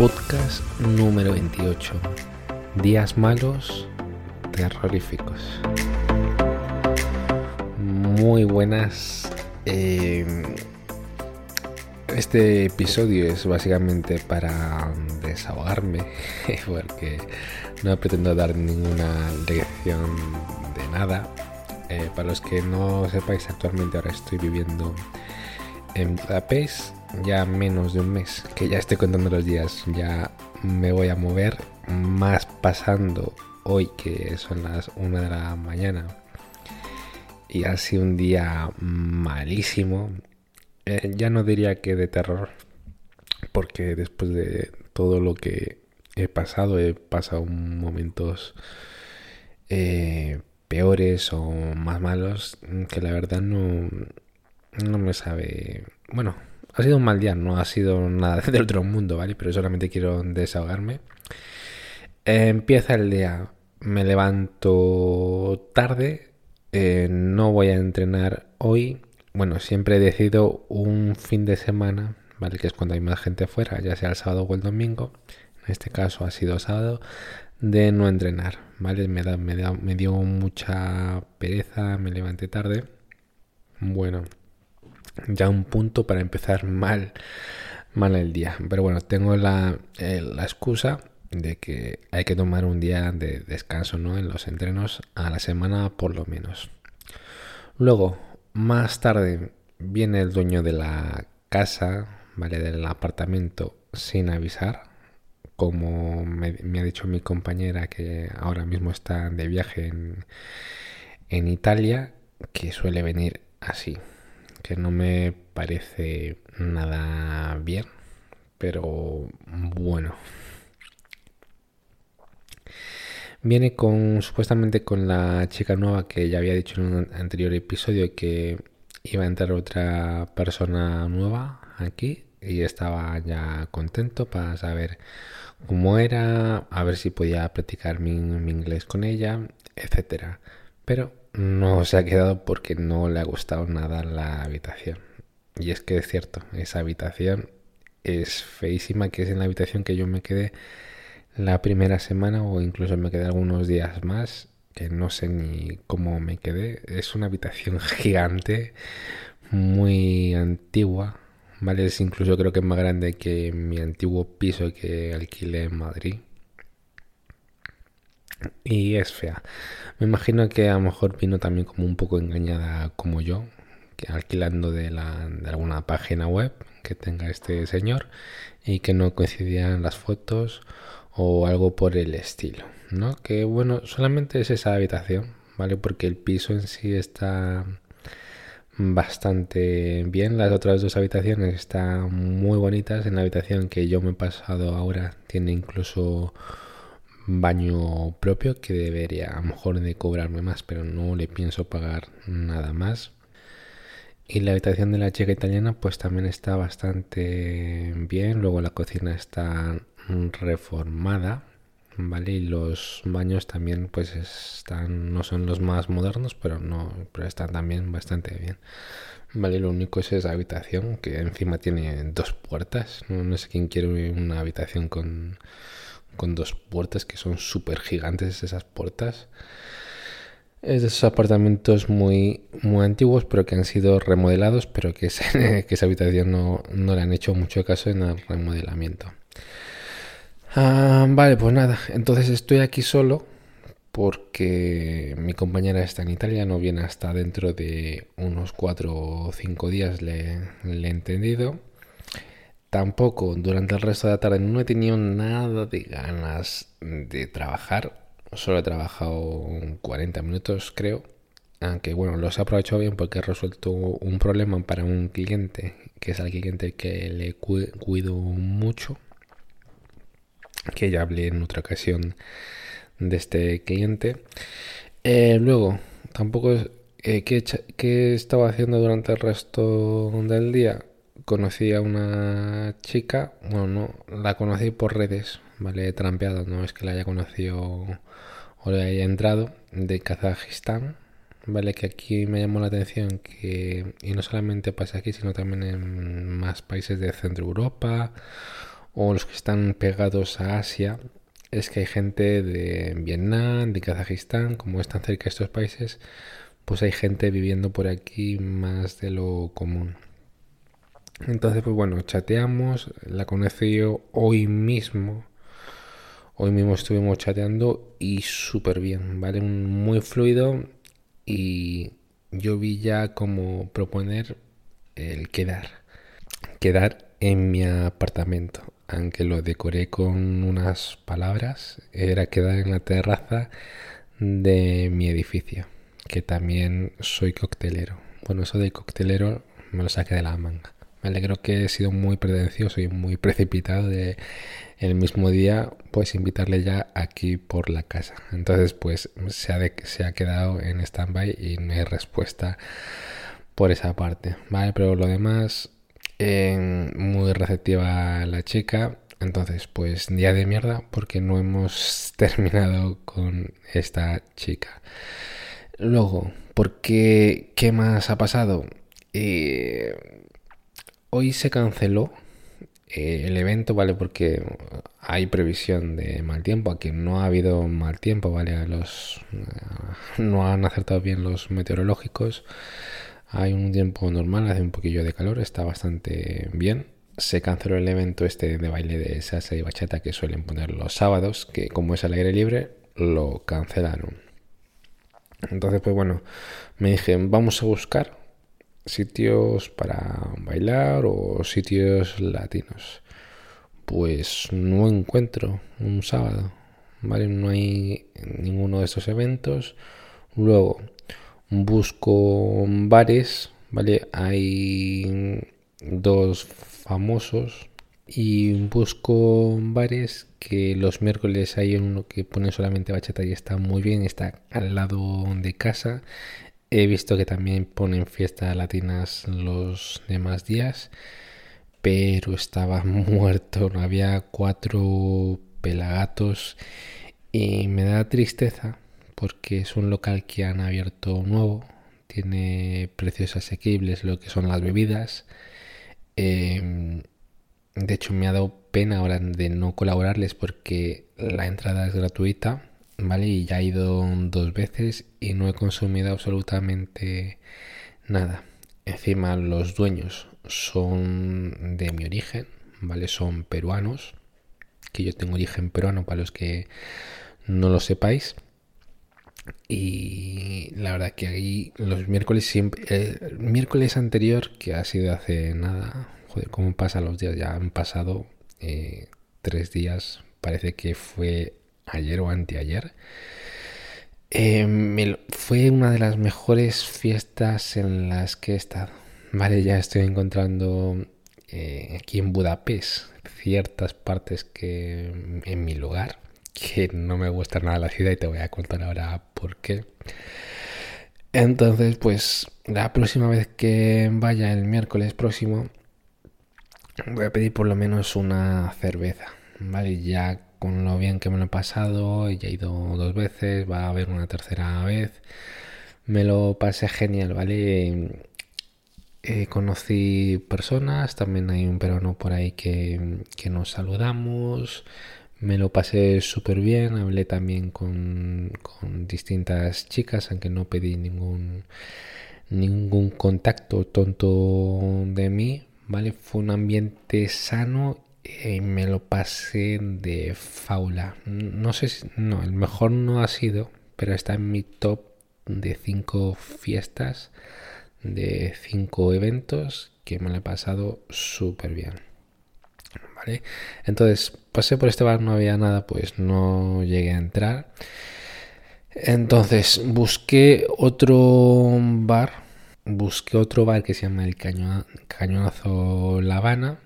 podcast número 28. Días malos, terroríficos. Muy buenas. Eh, este episodio es básicamente para desahogarme, porque no pretendo dar ninguna lección de nada. Eh, para los que no sepáis, actualmente ahora estoy viviendo en Budapest ya menos de un mes, que ya estoy contando los días, ya me voy a mover, más pasando hoy que son las 1 de la mañana. Y ha sido un día malísimo. Eh, ya no diría que de terror, porque después de todo lo que he pasado, he pasado momentos eh, peores o más malos que la verdad no, no me sabe... Bueno, ha sido un mal día, no ha sido nada del otro mundo, ¿vale? Pero solamente quiero desahogarme. empieza el día, me levanto tarde, eh, no voy a entrenar hoy. Bueno, siempre he decidido un fin de semana, ¿vale? Que es cuando hay más gente fuera, ya sea el sábado o el domingo. En este caso ha sido sábado, de no entrenar, ¿vale? Me dio mucha pereza, me levanté tarde. Bueno, ya un punto para empezar mal, mal el día. Pero bueno, tengo la, eh, la excusa de que hay que tomar un día de descanso ¿no? en los entrenos a la semana por lo menos. Luego, más tarde, viene el dueño de la casa, ¿vale? Del apartamento sin avisar. Como me, me ha dicho mi compañera que ahora mismo está de viaje en, en Italia, que suele venir así que no me parece nada bien, pero bueno. Viene con supuestamente con la chica nueva que ya había dicho en un anterior episodio que iba a entrar otra persona nueva aquí y estaba ya contento para saber cómo era, a ver si podía practicar mi, inglés con ella, etcétera. Pero no se ha quedado porque no le ha gustado nada la habitación. Y es que es cierto, esa habitación es feísima, que es en la habitación que yo me quedé la primera semana o incluso me quedé algunos días más, que no sé ni cómo me quedé. Es una habitación gigante, muy antigua, ¿vale? Es incluso creo que es más grande que mi antiguo piso que alquilé en Madrid y es fea. Me imagino que a lo mejor vino también como un poco engañada como yo, que alquilando de, la, de alguna página web que tenga este señor y que no coincidían las fotos o algo por el estilo, ¿no? Que bueno, solamente es esa habitación, ¿vale? Porque el piso en sí está bastante bien. Las otras dos habitaciones están muy bonitas. En la habitación que yo me he pasado ahora tiene incluso baño propio que debería a lo mejor de cobrarme más, pero no le pienso pagar nada más. Y la habitación de la chica italiana pues también está bastante bien. Luego la cocina está reformada, ¿vale? Y los baños también pues están no son los más modernos, pero no pero están también bastante bien. Vale, lo único es esa habitación que encima tiene dos puertas. no sé quién quiere una habitación con con dos puertas que son súper gigantes esas puertas. Es de esos apartamentos muy, muy antiguos, pero que han sido remodelados, pero que, que esa habitación no, no, le han hecho mucho caso en el remodelamiento. Ah, vale, pues nada, entonces estoy aquí solo porque mi compañera está en Italia, no viene hasta dentro de unos cuatro o cinco días, le, le he entendido. Tampoco durante el resto de la tarde no he tenido nada de ganas de trabajar. Solo he trabajado 40 minutos, creo. Aunque bueno, los he aprovechado bien porque he resuelto un problema para un cliente, que es el cliente que le cuido mucho. Que ya hablé en otra ocasión de este cliente. Eh, luego, tampoco eh, ¿qué, ¿qué estaba haciendo durante el resto del día? Conocí a una chica, bueno, no, la conocí por redes, ¿vale? Trampeado, no es que la haya conocido o le haya entrado, de Kazajistán, ¿vale? Que aquí me llamó la atención que, y no solamente pasa aquí, sino también en más países de Centro Europa o los que están pegados a Asia es que hay gente de Vietnam, de Kazajistán, como están cerca estos países, pues hay gente viviendo por aquí más de lo común. Entonces, pues bueno, chateamos, la conocí yo hoy mismo. Hoy mismo estuvimos chateando y súper bien, ¿vale? Muy fluido y yo vi ya como proponer el quedar. Quedar en mi apartamento, aunque lo decoré con unas palabras, era quedar en la terraza de mi edificio, que también soy coctelero. Bueno, eso de coctelero me lo saqué de la manga. Me alegro que he sido muy pretencioso y muy precipitado de el mismo día pues invitarle ya aquí por la casa. Entonces pues se ha, se ha quedado en stand-by y no hay respuesta por esa parte. Vale, pero lo demás muy receptiva la chica. Entonces pues día de mierda porque no hemos terminado con esta chica. Luego, ¿por qué? ¿Qué más ha pasado? Eh, hoy se canceló eh, el evento, ¿vale? Porque hay previsión de mal tiempo. Aquí no ha habido mal tiempo, ¿vale? Los, eh, no han acertado bien los meteorológicos. Hay un tiempo normal, hace un poquillo de calor, está bastante bien. Se canceló el evento este de baile de salsa y bachata que suelen poner los sábados, que como es al aire libre, lo cancelaron. Entonces, pues bueno, me dije, vamos a buscar sitios para bailar o sitios latinos. Pues no encuentro un sábado, ¿vale? No hay ninguno de estos eventos. Luego busco bares, ¿vale? Hay dos famosos y busco bares que los miércoles hay uno que pone solamente bachata y está muy bien, está al lado de casa He visto que también ponen fiestas latinas los demás días, pero estaba muerto, había cuatro pelagatos y me da tristeza porque es un local que han abierto nuevo, tiene precios asequibles lo que son las bebidas. Em, de hecho me ha dado pena ahora de no colaborarles porque la entrada es gratuita ¿vale? Y ya he ido dos veces y no he consumido absolutamente nada. Encima los dueños son de mi origen, ¿vale? Son peruanos, que yo tengo origen peruano para los que no lo sepáis. Y la verdad que ahí los miércoles siempre... El miércoles anterior, que ha sido hace nada, joder, cómo pasan los días, ya han pasado eh, tres días, parece que fue ayer o anteayer. Eh, fue una de las mejores fiestas en las que he estado. Vale, ya estoy encontrando eh, aquí en Budapest ciertas partes que en mi lugar que no me gusta nada la ciudad y te voy a contar ahora por qué. Entonces, pues la próxima vez que vaya el miércoles próximo voy a pedir por lo menos una cerveza, ¿vale? Ya con lo bien que me lo he pasado, ya he ido dos veces, va a haber una tercera vez. Me lo pasé genial, ¿vale? Eh, conocí personas, también hay un peruano por ahí que, que nos saludamos, me lo pasé súper bien, hablé también con, con, distintas chicas, aunque no pedí ningún, ningún contacto tonto de mí, ¿vale? Fue un ambiente sano y me lo pasé de faula. No sé si, no, el mejor no ha sido, pero está en mi top de cinco fiestas, de cinco eventos que me lo he pasado súper bien. ¿Vale? Entonces, pasé por este bar, no había nada, pues no llegué a entrar. Entonces, busqué otro bar, busqué otro bar que se llama el Cañonazo La Habana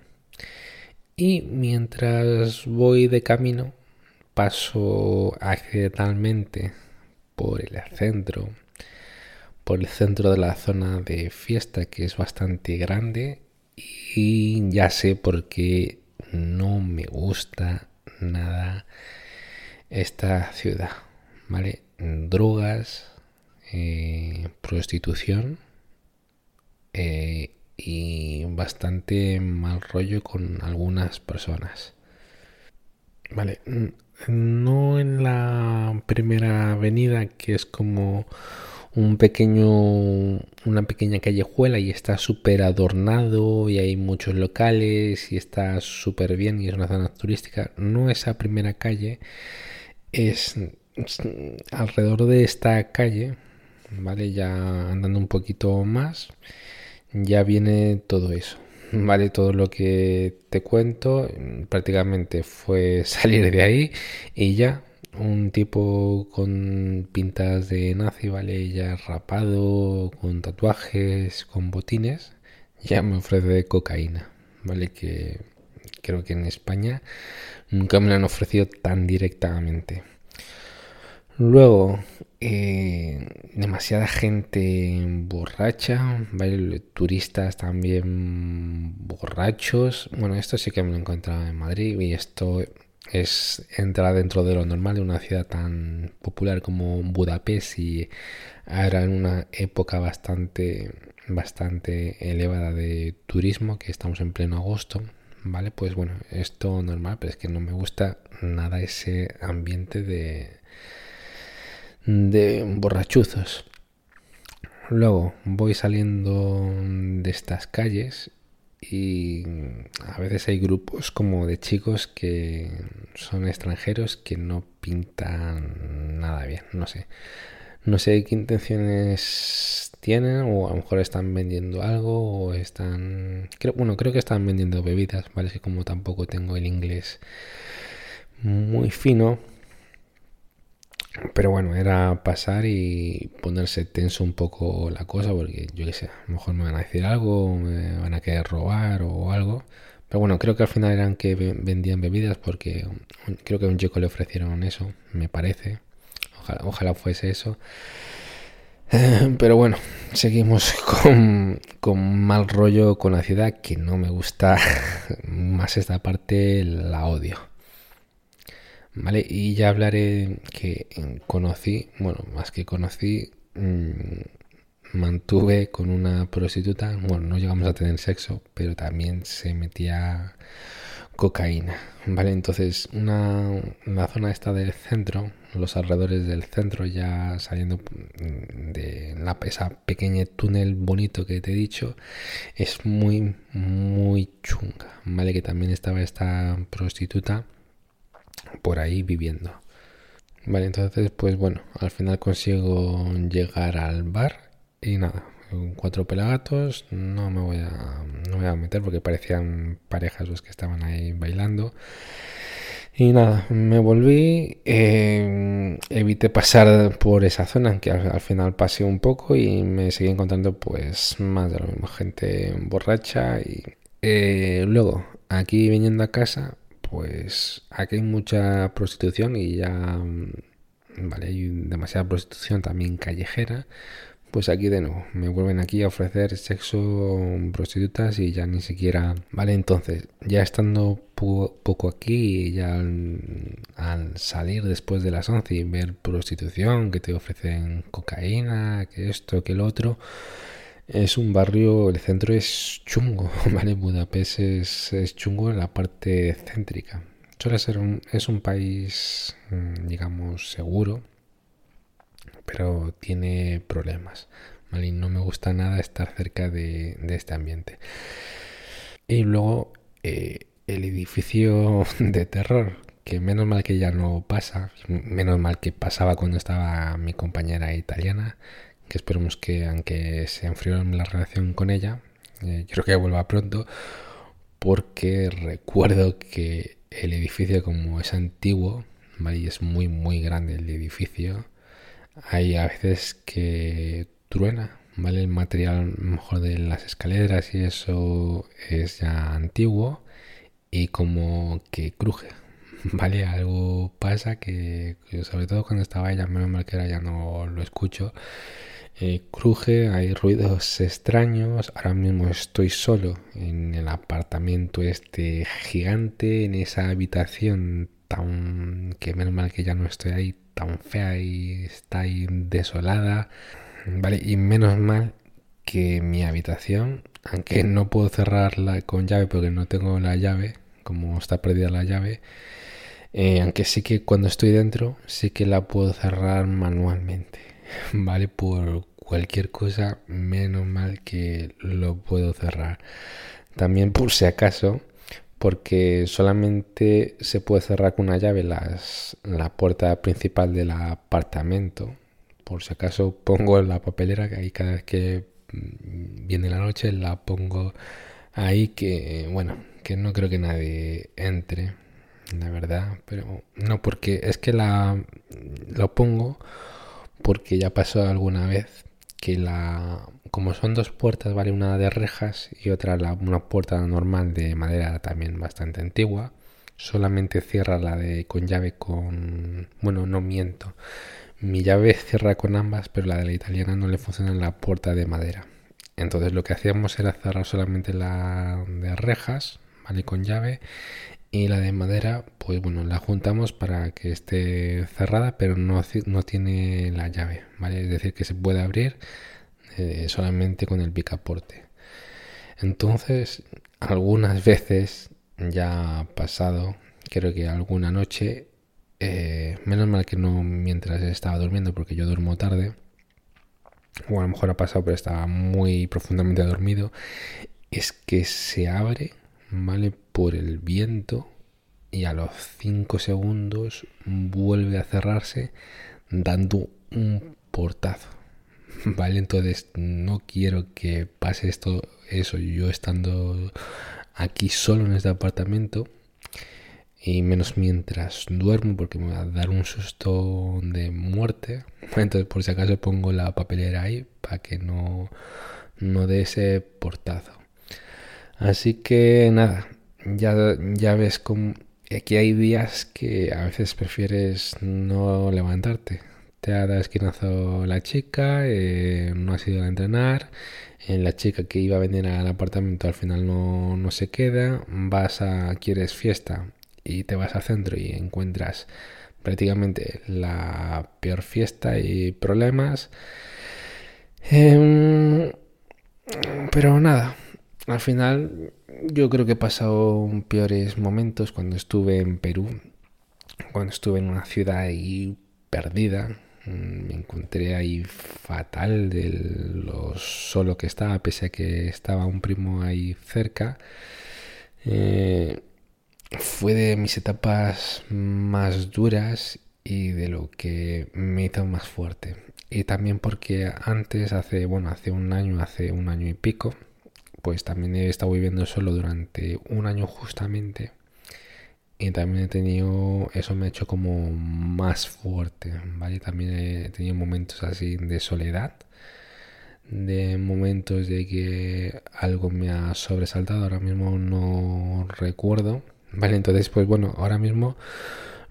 y mientras voy de camino, paso accidentalmente por el centro, por el centro de la zona de fiesta que es bastante grande y ya sé por qué no me gusta nada esta ciudad, ¿vale? Drogas, eh, prostitución eh, y bastante mal rollo con algunas personas. Vale, no en la primera avenida que es como un pequeño una pequeña callejuela y está súper adornado y hay muchos locales y está súper bien y es una zona turística. No esa primera calle es, alrededor de esta calle vale ya andando un poquito más ya viene todo eso vale todo lo que te cuento prácticamente fue salir de ahí y ya un tipo con pintas de nazi, ¿vale? Ya rapado, con tatuajes, con botines, ya me ofrece cocaína, ¿vale? Que creo que en España nunca me lo han ofrecido tan directamente. Luego, eh, demasiada gente borracha, ¿vale? Turistas también borrachos. Bueno, esto sí que me lo he encontrado en Madrid y esto es entrar dentro de lo normal de una ciudad tan popular como Budapest y era en una época bastante bastante elevada de turismo que estamos en pleno agosto vale pues bueno esto normal pero es que no me gusta nada ese ambiente de de borrachuzos luego voy saliendo de estas calles y a veces hay grupos como de chicos que son extranjeros que no pintan nada bien, no sé. No sé qué intenciones tienen o a lo mejor están vendiendo algo o están... Bueno, creo que están vendiendo bebidas, ¿vale? Que como tampoco tengo el inglés muy fino, pero bueno, era pasar y ponerse tenso un poco la cosa, porque yo qué sé, a lo mejor me van a decir algo, me van a querer robar o algo. Pero bueno, creo que al final eran que vendían bebidas, porque creo que a un chico le ofrecieron eso, me parece. Ojalá, fuese eso. pero bueno, seguimos con, con mal rollo con la ciudad, que no me gusta más esta parte, la odio. ¿Vale? Y ya hablaré que conocí, bueno, más que conocí, mm, mantuve con una prostituta, bueno, no llegamos a tener sexo, pero también se metía cocaína, ¿vale? Entonces, una, la zona esta del centro, los alrededores del centro, ya saliendo de la, esa pequeña túnel bonito que te he dicho, es muy, muy chunga, ¿vale? Que también estaba esta prostituta por ahí viviendo. Vale, entonces pues bueno, al final consigo llegar al bar y nada, cuatro pelagatos, no me voy a, no voy a meter porque parecían parejas los que estaban ahí bailando. Y nada, me volví, eh, evité pasar por esa zona, que al, final pasé un poco y me seguí encontrando pues más de lo mismo, gente borracha y eh, luego aquí viniendo a casa pues aquí hay mucha prostitución y ya, mm, vale, hay demasiada prostitución también callejera, pues aquí de nuevo me vuelven aquí a ofrecer sexo prostitutas y ya ni siquiera vale entonces ya estando poco aquí ya al, salir después de las 11 y ver prostitución que te ofrecen cocaína que esto que lo otro es un barrio, el centro es chungo, ¿vale? Budapest es, chungo en la parte céntrica. Suele ser un, es un país, mm, digamos, seguro, pero tiene problemas, ¿vale? Y no me gusta nada estar cerca de, este ambiente. Y luego eh, el edificio de terror, que menos mal que ya no pasa, menos mal que pasaba cuando estaba mi compañera italiana, esperemos que aunque se enfrió la relación con ella, eh, creo que vuelva pronto, porque recuerdo que el edificio como es antiguo, y es muy muy grande el edificio, hay a veces que truena, ¿vale? El material mejor de las escaleras y eso es ya antiguo y como que cruje, ¿vale? Algo pasa que, sobre todo cuando estaba ella, menos mal que ahora ya no lo escucho, eh, cruje, hay ruidos extraños. Ahora mismo estoy solo en el apartamento este gigante, en esa habitación tan que menos mal que ya no estoy ahí, tan fea y está ahí desolada. Vale, y menos mal que mi habitación, aunque no puedo cerrarla con llave porque no tengo la llave, como está perdida la llave, Eh, aunque sí que cuando estoy dentro, sí que la puedo cerrar manualmente. ¿Vale? Por cualquier cosa, menos mal que lo puedo cerrar. También por si acaso, porque solamente se puede cerrar con una llave las, la puerta principal del apartamento. Por si acaso pongo la papelera que ahí cada vez que mm, viene la noche la pongo ahí que bueno que no creo que nadie entre la verdad pero no porque es que la lo pongo porque ya pasó alguna vez que la como son dos puertas vale una de rejas y otra la, una puerta normal de madera también bastante antigua solamente cierra la de con llave con bueno no miento mi llave cierra con ambas pero la de la italiana no le funciona en la puerta de madera entonces lo que hacíamos era cerrar solamente la de rejas, ¿vale? Con llave. Y la de madera, pues bueno, la juntamos para que esté cerrada, pero no, no tiene la llave, ¿vale? Es decir, que se puede abrir eh, solamente con el picaporte. Entonces, algunas veces ya ha pasado, creo que alguna noche, eh, menos mal que no mientras estaba durmiendo, porque yo duermo tarde, o a lo mejor ha pasado pero estaba muy profundamente dormido, es que se abre, ¿vale? Por el viento y a los 5 segundos vuelve a cerrarse dando un portazo. ¿Vale? Entonces no quiero que pase esto, eso, yo estando aquí solo en este apartamento y menos mientras duermo porque me va a dar un susto de muerte. Entonces por si acaso pongo la papelera ahí para que no, no dé ese portazo. Así que nada, ya, ya ves como aquí hay días que a veces prefieres no levantarte. Te ha dado esquinazo la chica, eh, no has ido a entrenar, en la chica que iba a venir al apartamento al final no, no se queda, vas a, quieres fiesta y te vas al centro y encuentras prácticamente la peor fiesta y problemas. Em, pero nada, al final yo creo que he pasado peores momentos cuando estuve en Perú, cuando estuve en una ciudad ahí perdida. Mm, me encontré ahí fatal de lo solo que estaba, pese a que estaba un primo ahí cerca. Eh, fue de mis etapas más duras y de lo que me hizo más fuerte. Y también porque antes, hace, bueno, hace un año, hace un año y pico, pues también he estado viviendo solo durante un año justamente. Y también he tenido, eso me ha hecho como más fuerte, ¿vale? También he tenido momentos así de soledad, de momentos de que algo me ha sobresaltado, ahora mismo no recuerdo Vale, entonces pues bueno, ahora mismo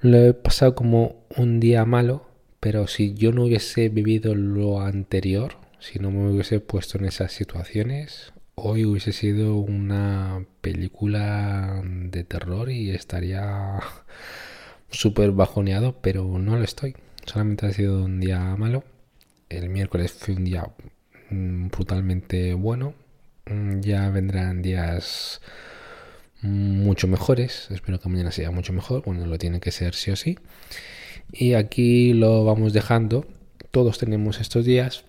lo he pasado como un día malo, pero si yo no hubiese vivido lo anterior, si no me hubiese puesto en esas situaciones, hoy hubiese sido una película de terror y estaría súper bajoneado, pero no lo estoy. Solamente ha sido un día malo. El miércoles fue un día mm, brutalmente bueno. Mm, ya vendrán días mucho mejores. Espero que mañana sea mucho mejor. Bueno, lo tiene que ser sí o sí. Y aquí lo vamos dejando. Todos tenemos estos días.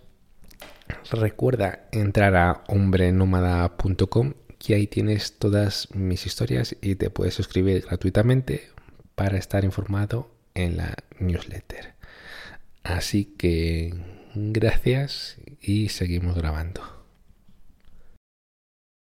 Recuerda entrar a hombrenomada.com que ahí tienes todas mis historias y te puedes suscribir gratuitamente para estar informado en la newsletter. Así que gracias y seguimos grabando.